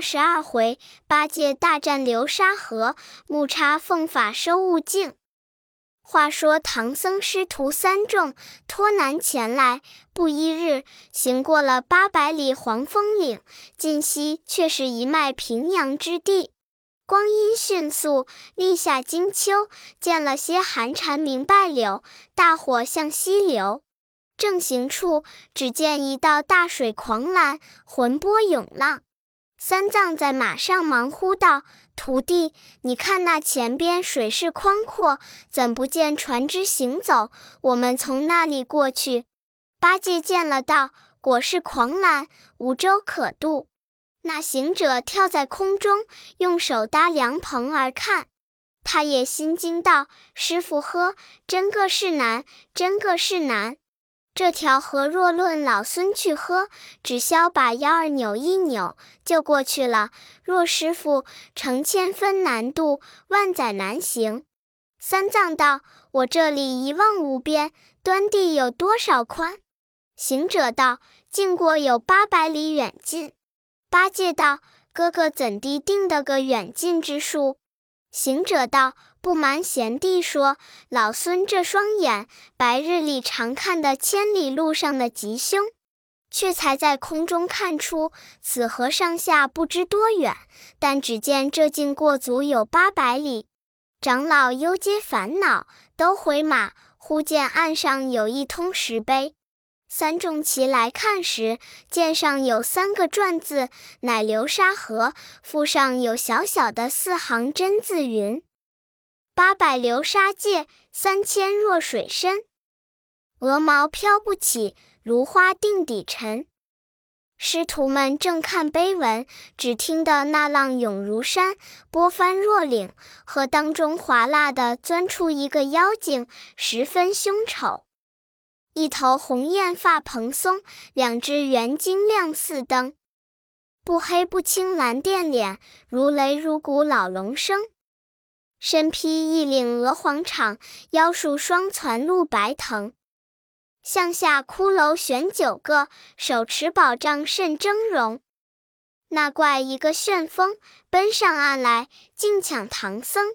十二回，八戒大战流沙河，木叉奉法收悟净。话说唐僧师徒三众托难前来，不一日，行过了八百里黄风岭，近西却是一脉平阳之地。光阴迅速，立下金秋，见了些寒蝉鸣败柳，大火向西流。正行处，只见一道大水狂澜，浑波涌浪。三藏在马上忙呼道：“徒弟，你看那前边水势宽阔，怎不见船只行走？我们从那里过去？”八戒见了道：“果是狂澜，无舟可渡。”那行者跳在空中，用手搭凉棚而看，他也心惊道：“师傅呵，真个是难，真个是难。这条河若论老孙去喝，只消把腰儿扭一扭就过去了。若师傅成千分难渡，万载难行。”三藏道：“我这里一望无边，端地有多少宽？”行者道：“经过有八百里远近。”八戒道：“哥哥怎地定得个远近之数？”行者道：“不瞒贤弟说，老孙这双眼白日里常看的千里路上的吉凶，却才在空中看出此河上下不知多远，但只见这径过足有八百里。长老忧皆烦恼，都回马。忽见岸上有一通石碑。”三众齐来看时，见上有三个篆字，乃流沙河。附上有小小的四行真字云：“八百流沙界，三千弱水深。鹅毛飘不起，芦花定底沉。”师徒们正看碑文，只听得那浪涌如山，波翻若岭，河当中哗啦的钻出一个妖精，十分凶丑。一头红艳发蓬松，两只圆睛亮似灯，不黑不青蓝靛脸，如雷如鼓老龙生。身披一领鹅黄氅，腰束双攒露白藤。向下骷髅悬九个，手持宝杖甚峥嵘。那怪一个旋风，奔上岸来，竟抢唐僧。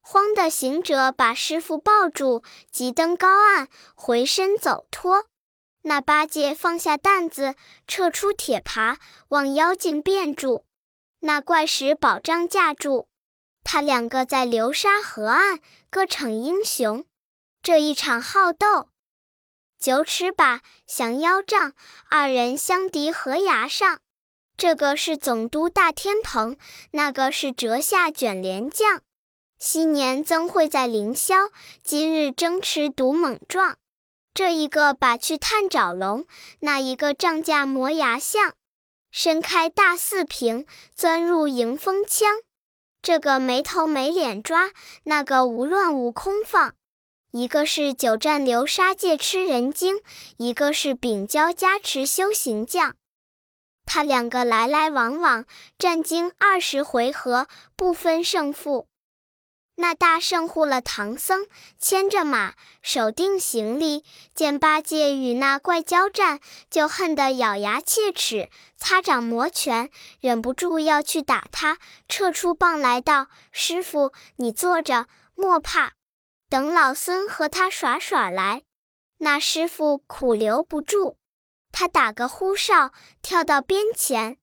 慌的行者把师傅抱住，急登高岸，回身走脱。那八戒放下担子，撤出铁耙，望妖精变住。那怪使宝杖架住，他两个在流沙河岸各逞英雄。这一场好斗，九尺把降妖杖，二人相敌河崖上。这个是总督大天蓬，那个是折下卷帘将。昔年曾会在凌霄，今日争持独猛壮。这一个把去探爪龙，那一个仗架磨牙象。伸开大四平，钻入迎风枪。这个没头没脸抓，那个无乱无空放。一个是久战流沙界吃人精，一个是秉交加持修行将。他两个来来往往，战经二十回合，不分胜负。那大圣护了唐僧，牵着马，手定行李，见八戒与那怪交战，就恨得咬牙切齿，擦掌摩拳，忍不住要去打他，撤出棒来道：“师傅，你坐着，莫怕，等老孙和他耍耍来。”那师傅苦留不住，他打个呼哨，跳到边前。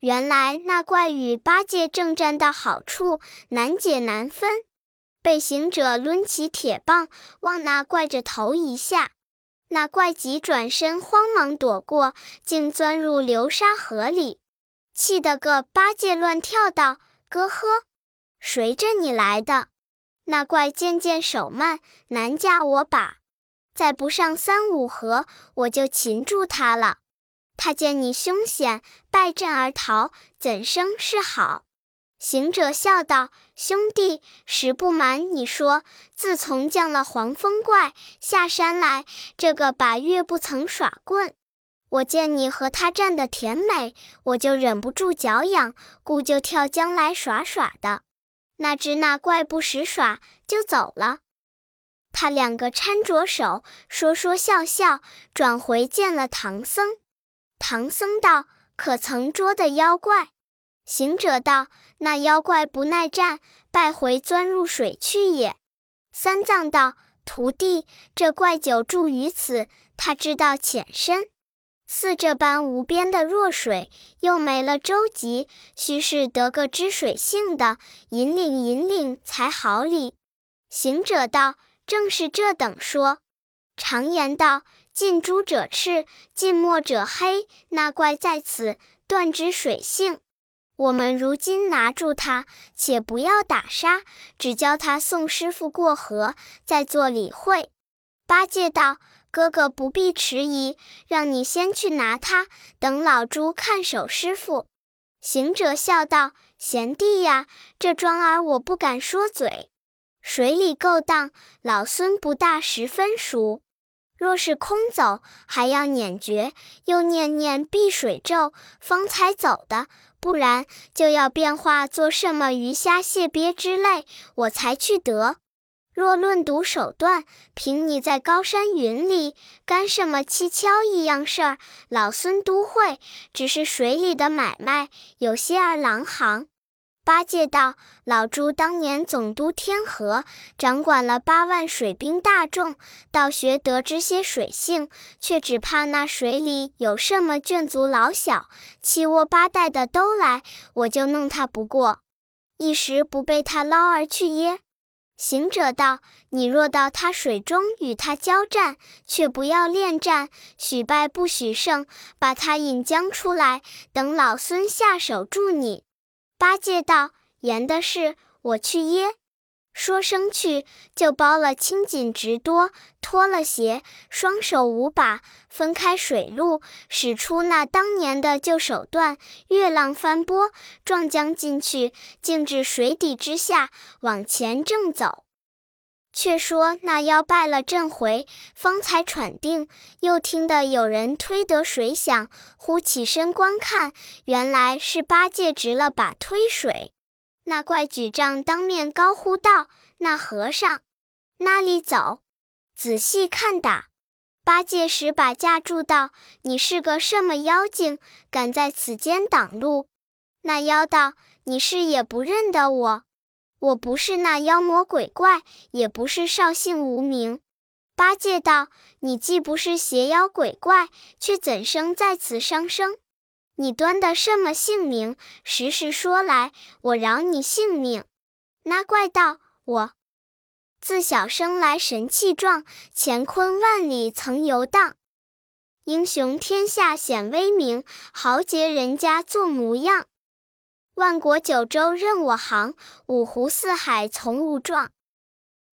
原来那怪与八戒正战到好处，难解难分。被行者抡起铁棒，往那怪着头一下，那怪急转身，慌忙躲过，竟钻入流沙河里，气得个八戒乱跳道：“哥呵，谁着你来的？”那怪渐渐手慢，难架我把，再不上三五合，我就擒住他了。他见你凶险，败阵而逃，怎生是好？行者笑道：“兄弟，实不瞒你说，自从降了黄风怪下山来，这个把月不曾耍棍。我见你和他战得甜美，我就忍不住脚痒，故就跳江来耍耍的。哪知那怪不识耍，就走了。他两个搀着手，说说笑笑，转回见了唐僧。唐僧道：‘可曾捉得妖怪？’行者道：“那妖怪不耐战，败回钻入水去也。”三藏道：“徒弟，这怪久住于此，他知道浅深。似这般无边的弱水，又没了舟楫，须是得个知水性的，引领引领才好理。”行者道：“正是这等说。常言道：近朱者赤，近墨者黑。那怪在此，断知水性。我们如今拿住他，且不要打杀，只教他送师傅过河，再做理会。”八戒道：“哥哥不必迟疑，让你先去拿他，等老猪看守师傅。”行者笑道：“贤弟呀，这桩儿我不敢说嘴。”水里勾当，老孙不大十分熟。若是空走，还要撵诀，又念念避水咒，方才走的；不然，就要变化做什么鱼虾蟹鳖之类，我才去得。若论读手段，凭你在高山云里干什么蹊跷一样事儿，老孙都会。只是水里的买卖，有些儿狼行。八戒道：“老猪当年总督天河，掌管了八万水兵大众，道学得知些水性，却只怕那水里有什么眷族老小，七窝八代的都来，我就弄他不过，一时不被他捞而去耶。”行者道：“你若到他水中与他交战，却不要恋战，许败不许胜，把他引将出来，等老孙下手助你。”八戒道：“言的是，我去耶。”说声去，就包了青锦直多，脱了鞋，双手五把，分开水路，使出那当年的旧手段，月浪翻波，撞将进去，径至水底之下，往前正走。却说那妖败了阵回，方才喘定，又听得有人推得水响，忽起身观看，原来是八戒执了把推水。那怪举杖当面高呼道：“那和尚，那里走？仔细看打！”八戒使把架住道：“你是个什么妖精，敢在此间挡路？”那妖道：“你是也不认得我。”我不是那妖魔鬼怪，也不是少姓无名。八戒道：“你既不是邪妖鬼怪，却怎生在此伤生？你端的什么姓名？实实说来，我饶你性命。”那怪道：“我自小生来神气壮，乾坤万里曾游荡，英雄天下显威名，豪杰人家做模样。”万国九州任我行，五湖四海从无状。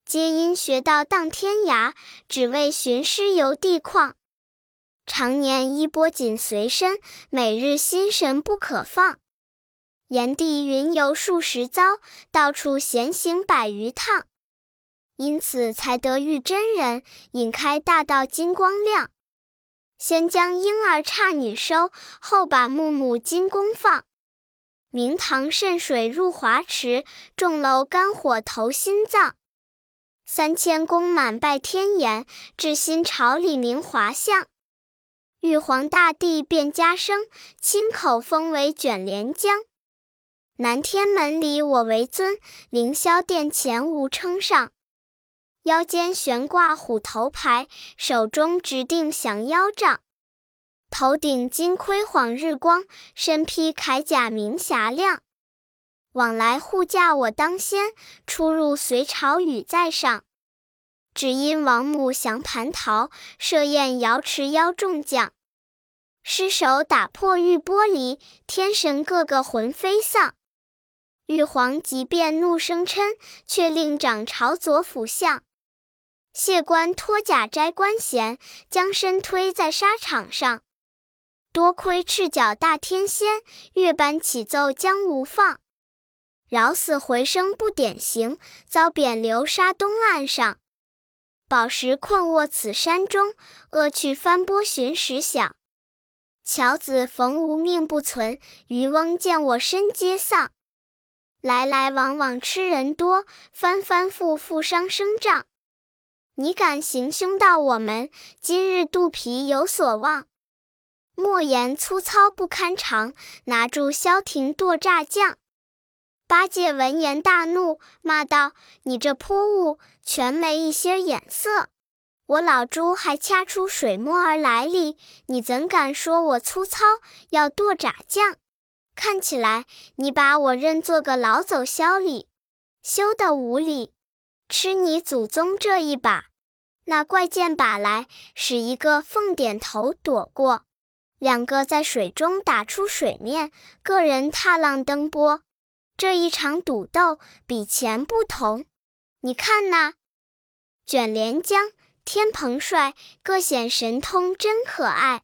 皆因学道荡天涯，只为寻师游地旷。常年衣钵紧随身，每日心神不可放。炎帝云游数十遭，到处闲行百余趟。因此才得遇真人，引开大道金光亮。先将婴儿刹女收，后把木木金宫放。明堂渗水入华池，重楼肝火投心脏。三千宫满拜天颜，至新朝里明华相。玉皇大帝变家生，亲口封为卷帘将。南天门里我为尊，凌霄殿前无称上。腰间悬挂虎头牌，手中执定降妖杖。头顶金盔晃日光，身披铠甲明霞亮。往来护驾我当先，出入随朝与在上。只因王母降蟠桃，设宴瑶池邀众将。失手打破玉玻璃，天神个个魂飞丧。玉皇即便怒声嗔，却令掌朝左辅相。谢官脱甲摘官衔，将身推在沙场上。多亏赤脚大天仙，月班启奏将无放，饶死回生不典型，遭贬流沙东岸上。宝石困卧此山中，恶趣翻波寻时响。樵子逢无命不存，渔翁见我身皆丧。来来往往吃人多，翻翻覆覆伤生障。你敢行凶到我们，今日肚皮有所望。莫言粗糙不堪尝，拿住萧庭剁炸酱。八戒闻言大怒，骂道：“你这泼物，全没一些眼色！我老猪还掐出水墨儿来哩，你怎敢说我粗糙，要剁炸酱？看起来你把我认作个老走枭里，休得无礼！吃你祖宗这一把！”那怪剑把来，使一个凤点头躲过。两个在水中打出水面，个人踏浪登波。这一场赌斗比前不同。你看呐卷帘江、天蓬帅各显神通，真可爱。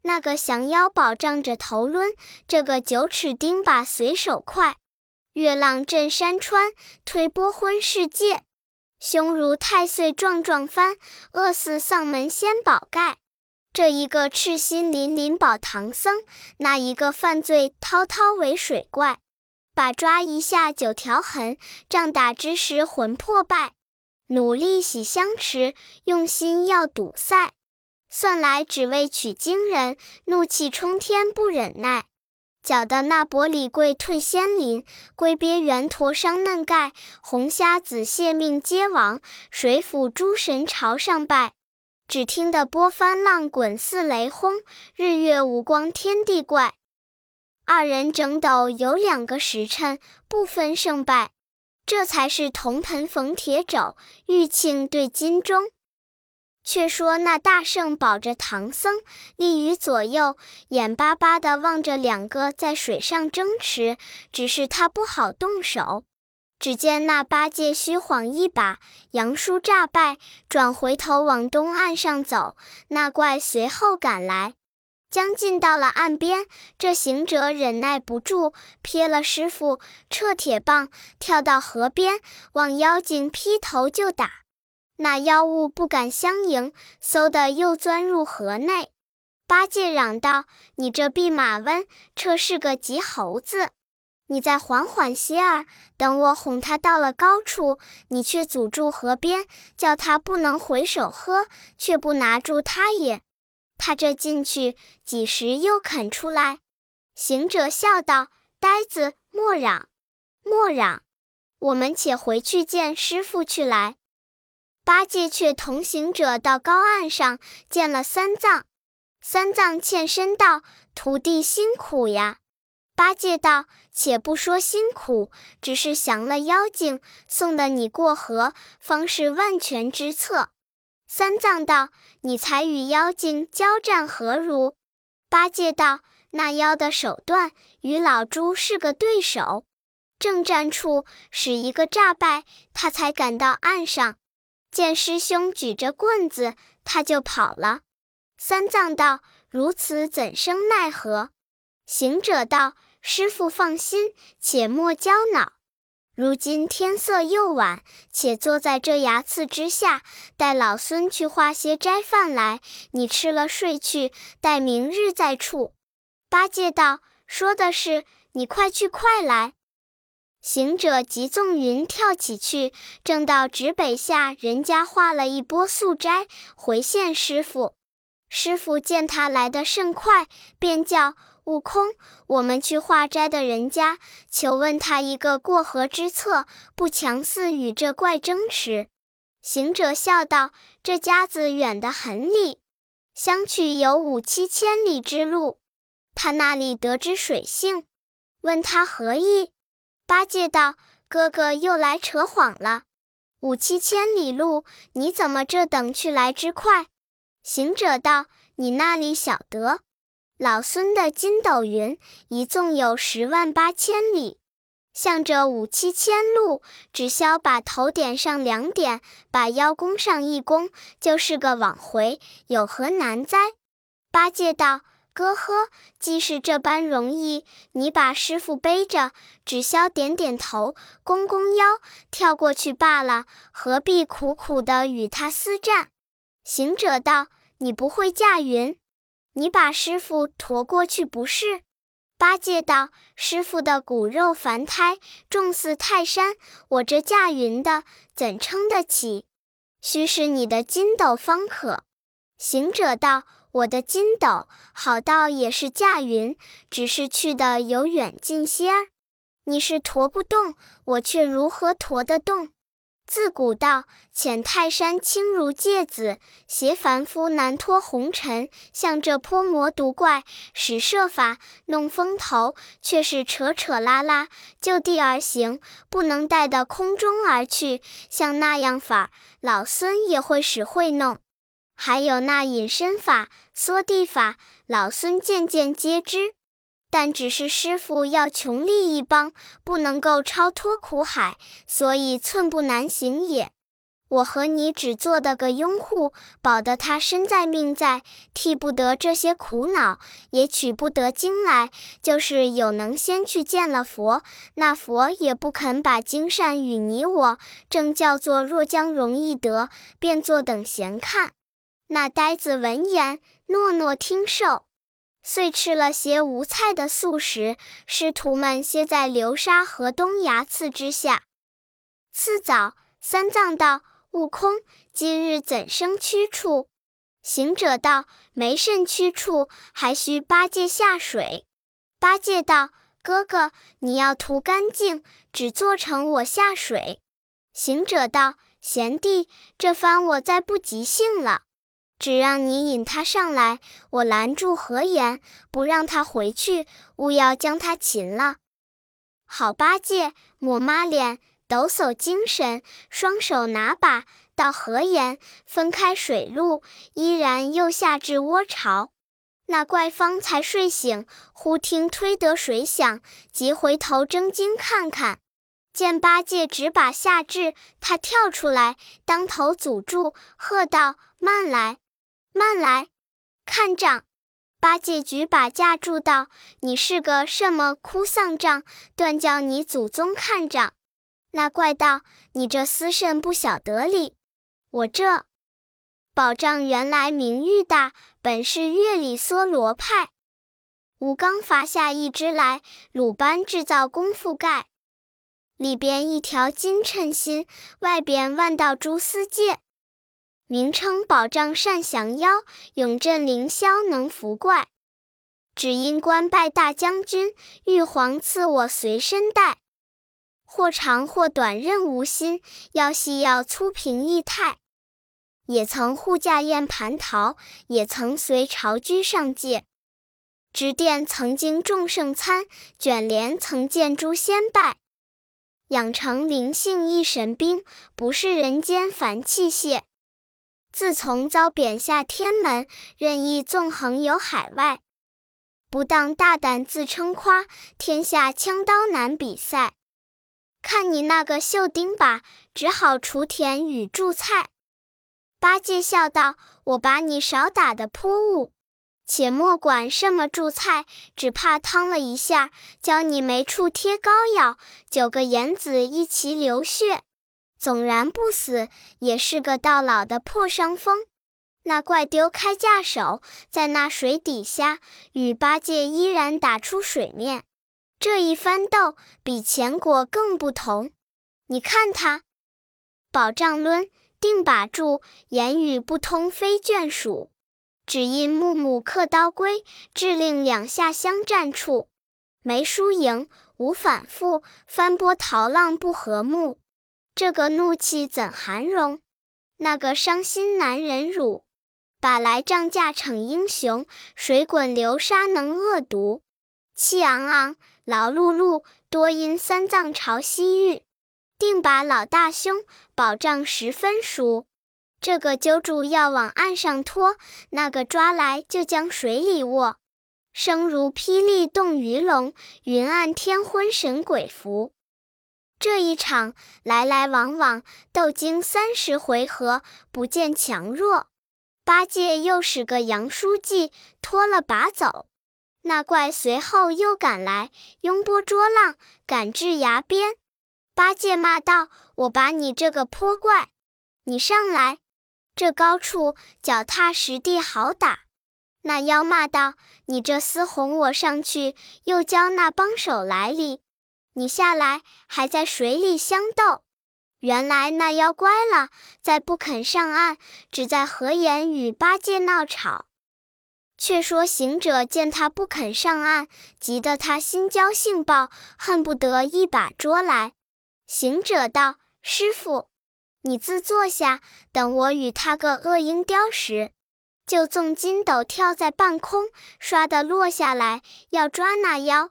那个降妖宝仗着头抡，这个九齿钉耙随手快。月浪震山川，推波昏世界。胸如太岁撞撞翻，饿似丧门掀宝盖。这一个赤心淋淋保唐僧，那一个犯罪滔滔为水怪。把抓一下九条痕，仗打之时魂魄败。努力喜相持，用心要赌赛。算来只为取经人，怒气冲天不忍耐。搅得那伯里贵退仙林，龟鳖圆驼伤嫩盖，红虾子蟹命皆亡，水府诸神朝上拜。只听得波翻浪滚似雷轰，日月无光天地怪。二人争斗有两个时辰，不分胜败。这才是铜盆逢铁肘，玉磬对金钟。却说那大圣保着唐僧立于左右，眼巴巴地望着两个在水上争持，只是他不好动手。只见那八戒虚晃一把，杨叔诈败，转回头往东岸上走。那怪随后赶来，将近到了岸边，这行者忍耐不住，撇了师傅，撤铁棒，跳到河边，往妖精劈头就打。那妖物不敢相迎，嗖的又钻入河内。八戒嚷道：“你这弼马温，这是个急猴子！”你再缓缓些儿，等我哄他到了高处，你却阻住河边，叫他不能回首喝，却不拿住他也。他这进去几时又肯出来？行者笑道：“呆子，莫嚷，莫嚷，我们且回去见师傅去来。”八戒却同行者到高岸上见了三藏，三藏欠身道：“徒弟辛苦呀。”八戒道：“且不说辛苦，只是降了妖精，送得你过河，方是万全之策。”三藏道：“你才与妖精交战何如？”八戒道：“那妖的手段与老猪是个对手，正战处使一个诈败，他才赶到岸上，见师兄举着棍子，他就跑了。”三藏道：“如此怎生奈何？”行者道：“师傅放心，且莫焦恼。如今天色又晚，且坐在这崖刺之下，待老孙去化些斋饭来，你吃了睡去，待明日再处。”八戒道：“说的是，你快去快来。”行者急纵云跳起去，正到指北下人家化了一波素斋，回现师傅。师傅见他来得甚快，便叫。悟空，我们去化斋的人家，求问他一个过河之策，不强似与这怪争持。行者笑道：“这家子远得很里，相去有五七千里之路。他那里得知水性？问他何意？”八戒道：“哥哥又来扯谎了。五七千里路，你怎么这等去来之快？”行者道：“你那里晓得？”老孙的筋斗云一纵有十万八千里，向着五七千路，只消把头点上两点，把腰弓上一弓，就是个往回，有何难哉？八戒道：“哥呵，既是这般容易，你把师傅背着，只消点点头，弓弓腰，跳过去罢了，何必苦苦的与他厮战？”行者道：“你不会驾云？”你把师傅驮过去不是？八戒道：“师傅的骨肉凡胎，重似泰山，我这驾云的怎撑得起？须是你的筋斗方可。”行者道：“我的筋斗好到也是驾云，只是去的有远近些儿。你是驮不动，我却如何驮得动？自古道，遣泰山轻如芥子，携凡夫难脱红尘。像这泼魔毒怪，使设法弄风头，却是扯扯拉拉，就地而行，不能带到空中而去。像那样法，老孙也会使会弄。还有那隐身法、缩地法，老孙件件皆知。但只是师傅要穷力一帮，不能够超脱苦海，所以寸步难行也。我和你只做的个拥护，保得他身在命在，替不得这些苦恼，也取不得经来。就是有能先去见了佛，那佛也不肯把经善与你我。正叫做若将容易得，便坐等闲看。那呆子闻言，诺诺听受。遂吃了些无菜的素食，师徒们歇在流沙河东崖刺之下。次早，三藏道：“悟空，今日怎生驱处？”行者道：“没甚驱处，还需八戒下水。”八戒道：“哥哥，你要图干净，只做成我下水。”行者道：“贤弟，这番我再不即兴了。”只让你引他上来，我拦住何言，不让他回去，勿要将他擒了。好八戒抹抹脸，抖擞精神，双手拿把，到何言分开水路，依然又下至窝巢。那怪方才睡醒，忽听推得水响，急回头睁睛看看，见八戒只把下至，他跳出来，当头阻住，喝道：“慢来！”慢来，看账！八戒举把架住道：“你是个什么哭丧账？断叫你祖宗看账！”那怪道：“你这私甚不晓得理？我这宝杖原来名誉大，本是月里梭罗派。吴刚伐下一只来，鲁班制造功夫盖，里边一条金称心，外边万道蛛丝界。”名称保障善降妖，永镇凌霄能伏怪。只因官拜大将军，玉皇赐我随身带。或长或短任无心，要细要粗平易态。也曾护驾宴蟠桃，也曾随朝居上界。执殿曾经众圣参，卷帘曾见诸仙拜。养成灵性一神兵，不是人间凡器械。自从遭贬下天门，任意纵横游海外，不当大胆自称夸，天下枪刀难比赛。看你那个绣钉把，只好锄田与贮菜。八戒笑道：“我把你少打的泼物，且莫管什么贮菜，只怕烫了一下，教你没处贴膏药，九个眼子一齐流血。”纵然不死，也是个到老的破伤风。那怪丢开架手，在那水底下与八戒依然打出水面。这一番斗，比前国更不同。你看他，宝杖抡，定把住，言语不通，非眷属。只因木木刻刀归，致令两下相战处，没输赢，无反复，翻波涛浪不和睦。这个怒气怎含容？那个伤心难忍辱。把来仗架逞英雄，水滚流沙能恶毒。气昂昂，劳碌碌，多因三藏朝西域，定把老大兄宝杖十分熟。这个揪住要往岸上拖，那个抓来就将水里握，声如霹雳动鱼龙，云暗天昏神鬼伏。这一场来来往往，斗经三十回合，不见强弱。八戒又使个杨书记拖了把走，那怪随后又赶来，拥波捉浪，赶至崖边。八戒骂道：“我把你这个泼怪，你上来，这高处脚踏实地好打。”那妖骂道：“你这厮哄我上去，又教那帮手来哩。”你下来还在水里相斗，原来那妖乖了，再不肯上岸，只在河沿与八戒闹吵。却说行者见他不肯上岸，急得他心焦性暴，恨不得一把捉来。行者道：“师傅，你自坐下，等我与他个恶鹰雕时。”就纵筋斗跳在半空，唰的落下来，要抓那妖。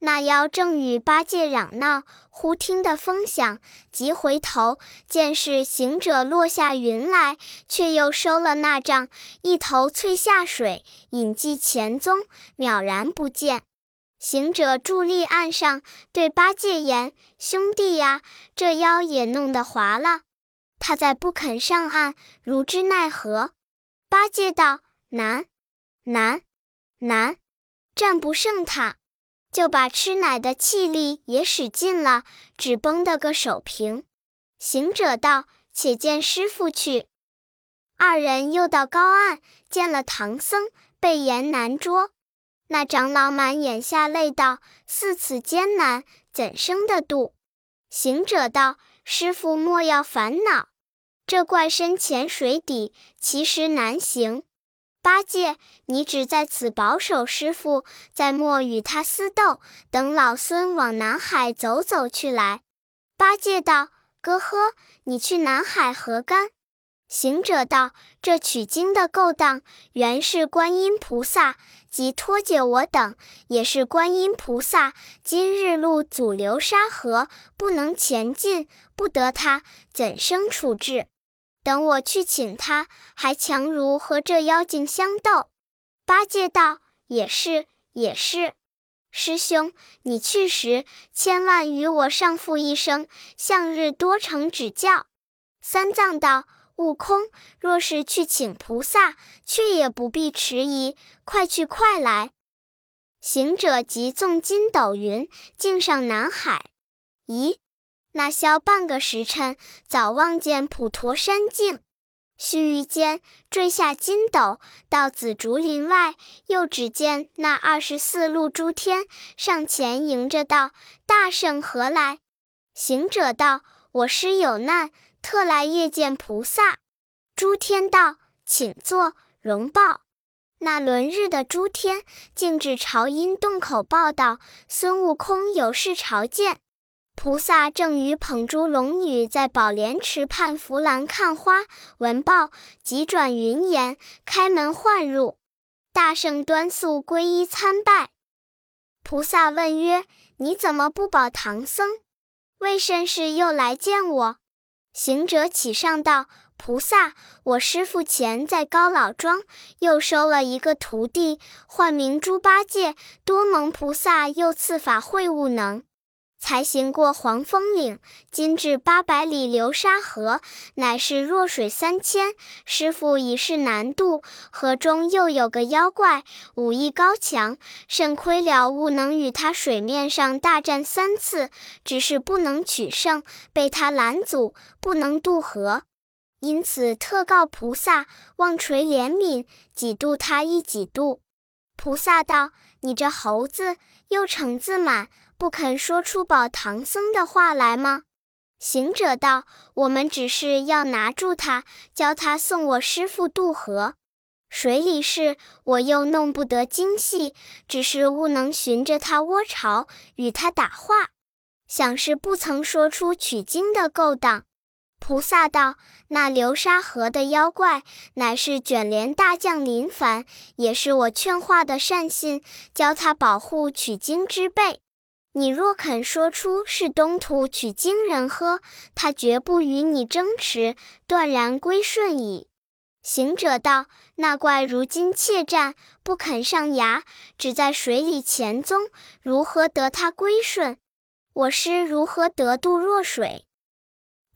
那妖正与八戒嚷闹，忽听得风响，急回头，见是行者落下云来，却又收了那杖，一头窜下水，隐迹前踪，渺然不见。行者伫立岸上，对八戒言：“兄弟呀，这妖也弄得滑了，他再不肯上岸，如之奈何？”八戒道：“难，难，难，战不胜他，就把吃奶的气力也使尽了，只绷得个手平。”行者道：“且见师傅去。”二人又到高岸，见了唐僧，被言难捉。那长老满眼下泪道：“似此艰难，怎生得度？”行者道：“师傅莫要烦恼。”这怪深潜水底，其实难行。八戒，你只在此保守师傅，再莫与他私斗。等老孙往南海走走去来。八戒道：“哥呵，你去南海何干？”行者道：“这取经的勾当，原是观音菩萨，即脱解我等，也是观音菩萨。今日路阻流沙河，不能前进，不得他，怎生处置？”等我去请他，还强如和这妖精相斗。八戒道：“也是，也是。师兄，你去时千万与我上父一声，向日多承指教。”三藏道：“悟空，若是去请菩萨，却也不必迟疑，快去快来。”行者即纵筋斗云，径上南海。咦？那消半个时辰，早望见普陀山境。须臾间，坠下筋斗，到紫竹林外，又只见那二十四路诸天上前迎着道：“大圣何来？”行者道：“我师有难，特来谒见菩萨。”诸天道：“请坐，容报。”那轮日的诸天，径至朝阴洞口报道：“孙悟空有事朝见。”菩萨正与捧珠龙女在宝莲池畔扶栏看花，闻报，急转云言，开门唤入。大圣端肃皈依参拜。菩萨问曰：“你怎么不保唐僧？为甚事又来见我？”行者起上道：“菩萨，我师父前在高老庄，又收了一个徒弟，唤名猪八戒，多蒙菩萨又赐法会悟能。”才行过黄风岭，今至八百里流沙河，乃是弱水三千。师傅已是难渡，河中又有个妖怪，武艺高强，甚亏了悟能与他水面上大战三次，只是不能取胜，被他拦阻，不能渡河。因此特告菩萨，望垂怜悯，几度他一几度。菩萨道：“你这猴子，又逞自满。”不肯说出保唐僧的话来吗？行者道：“我们只是要拿住他，教他送我师傅渡河。水里事，我又弄不得精细，只是悟能寻着他窝巢，与他打话。想是不曾说出取经的勾当。”菩萨道：“那流沙河的妖怪，乃是卷帘大将林凡，也是我劝化的善信，教他保护取经之辈。”你若肯说出是东土取经人喝，他绝不与你争持，断然归顺矣。行者道：“那怪如今怯战，不肯上崖，只在水里潜踪，如何得他归顺？我师如何得渡若水？”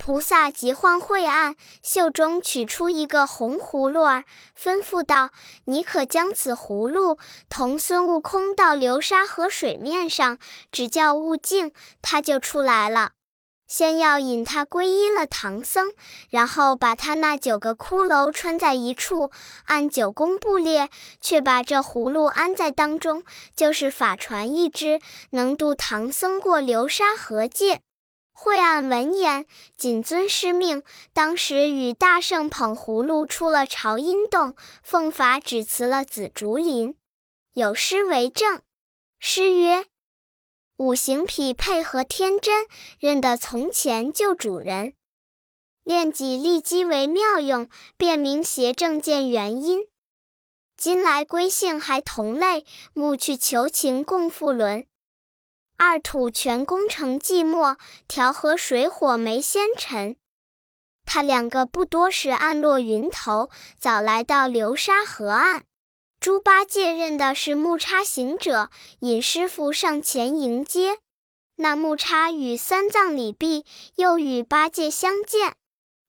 菩萨急唤慧岸，袖中取出一个红葫芦儿，吩咐道：“你可将此葫芦同孙悟空到流沙河水面上，只叫悟净，他就出来了。先要引他皈依了唐僧，然后把他那九个骷髅穿在一处，按九宫布列，却把这葫芦安在当中，就是法船一只，能渡唐僧过流沙河界。”惠岸闻言，谨遵师命，当时与大圣捧葫芦出了朝阴洞，奉法只辞了紫竹林。有诗为证：诗曰：“五行匹配合天真，认得从前旧主人。练己立机为妙用，辨明邪正见原因。今来归姓还同类，暮去求情共复伦。”二土全功成寂寞，调和水火没先尘。他两个不多时，暗落云头，早来到流沙河岸。猪八戒认的是木叉行者，引师傅上前迎接。那木叉与三藏礼毕，又与八戒相见。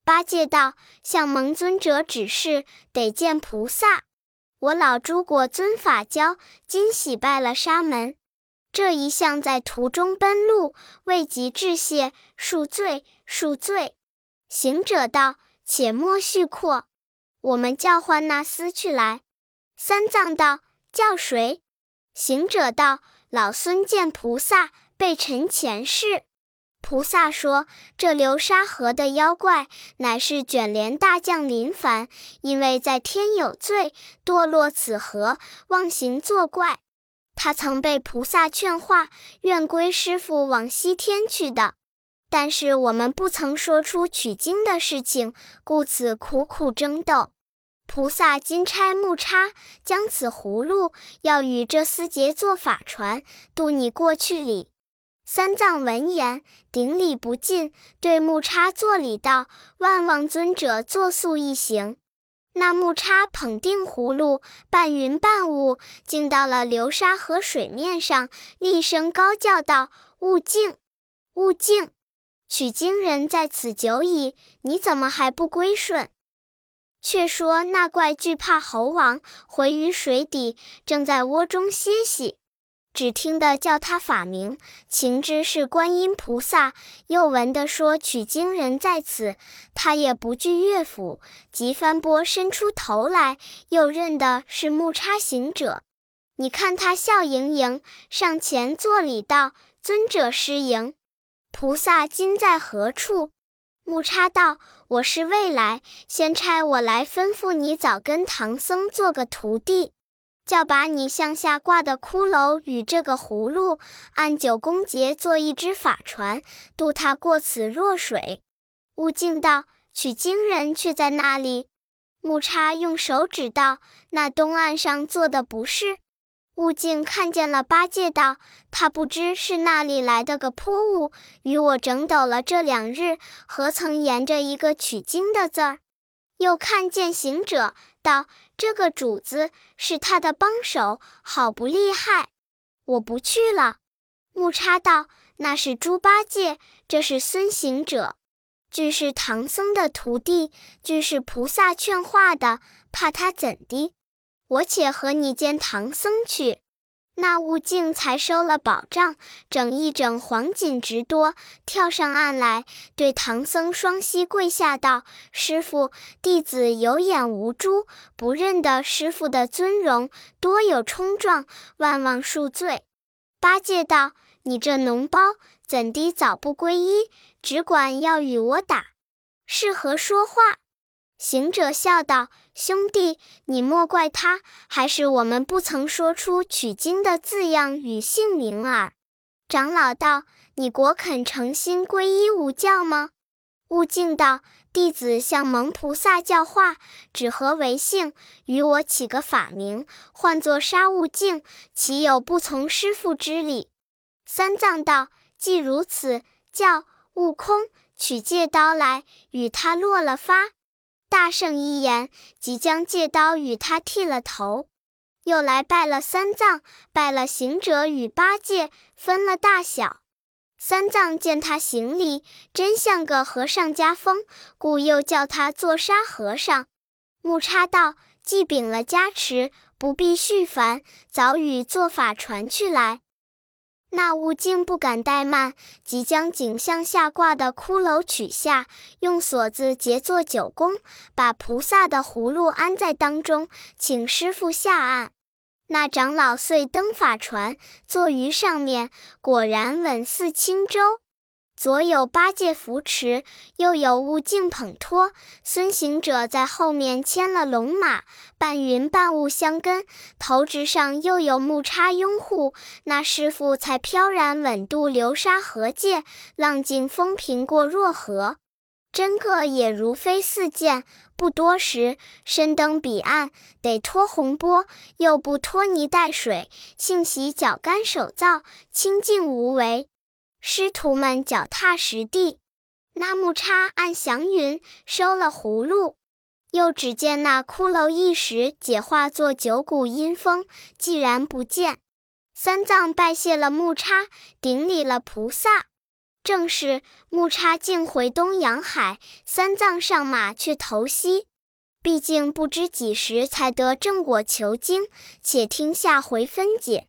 八戒道：“向蒙尊者指示，得见菩萨。我老猪果尊法教，今喜拜了沙门。”这一向在途中奔路，未及致谢，恕罪，恕罪。行者道：“且莫叙阔，我们叫唤那厮去来。”三藏道：“叫谁？”行者道：“老孙见菩萨，备陈前世。”菩萨说：“这流沙河的妖怪，乃是卷帘大将林凡，因为在天有罪，堕落此河，妄行作怪。”他曾被菩萨劝化，愿归师傅往西天去的，但是我们不曾说出取经的事情，故此苦苦争斗。菩萨金钗木叉将此葫芦，要与这四杰做法船，渡你过去哩。三藏闻言，顶礼不尽，对木叉作礼道：“万望尊者作速一行。”那木叉捧定葫芦，半云半雾，竟到了流沙河水面上，厉声高叫道：“悟净，悟净！取经人在此久矣，你怎么还不归顺？”却说那怪惧怕猴王，回于水底，正在窝中歇息。只听得叫他法名，情知是观音菩萨，又闻得说取经人在此，他也不惧岳府，即翻波伸出头来，又认得是木叉行者。你看他笑盈盈，上前作礼道：“尊者失迎，菩萨今在何处？”木叉道：“我是未来，先差我来吩咐你，早跟唐僧做个徒弟。”叫把你向下挂的骷髅与这个葫芦，按九宫节做一只法船，渡他过此弱水。悟净道：“取经人却在那里？”木叉用手指道：“那东岸上坐的不是？”悟净看见了八戒道：“他不知是那里来的个泼物，与我整斗了这两日，何曾沿着一个取经的字儿？”又看见行者道。这个主子是他的帮手，好不厉害！我不去了。木叉道：“那是猪八戒，这是孙行者，俱是唐僧的徒弟，俱是菩萨劝化的，怕他怎的？我且和你见唐僧去。”那悟净才收了宝杖，整一整黄锦直多，跳上岸来，对唐僧双膝跪下道：“师傅，弟子有眼无珠，不认得师傅的尊容，多有冲撞，万望恕罪。”八戒道：“你这脓包，怎的早不皈依，只管要与我打，是何说话？”行者笑道：“兄弟，你莫怪他，还是我们不曾说出取经的字样与姓名耳。”长老道：“你果肯诚心皈依吾教吗？”悟净道：“弟子向蒙菩萨教化，只合为姓，与我起个法名，唤作沙悟净，岂有不从师父之理？”三藏道：“既如此，叫悟空取戒刀来，与他落了发。”大圣一言，即将借刀与他剃了头，又来拜了三藏，拜了行者与八戒，分了大小。三藏见他行礼，真像个和尚家风，故又叫他做沙和尚。木叉道：“既禀了加持，不必续烦，早与做法传去来。”那物竟不敢怠慢，即将颈项下挂的骷髅取下，用锁子结作九宫，把菩萨的葫芦安在当中，请师傅下岸。那长老遂登法船，坐于上面，果然稳似轻舟。左有八戒扶持，右有悟净捧托，孙行者在后面牵了龙马，半云半雾相跟，头直上又有木叉拥护，那师傅才飘然稳渡流沙河界，浪静风平过若河。真个也如飞似箭，不多时，身登彼岸，得脱洪波，又不拖泥带水，幸喜脚干手燥，清净无为。师徒们脚踏实地，那木叉按祥云收了葫芦，又只见那骷髅一时解化作九股阴风，既然不见，三藏拜谢了木叉，顶礼了菩萨。正是木叉竟回东洋海，三藏上马去投西。毕竟不知几时才得正果求经，且听下回分解。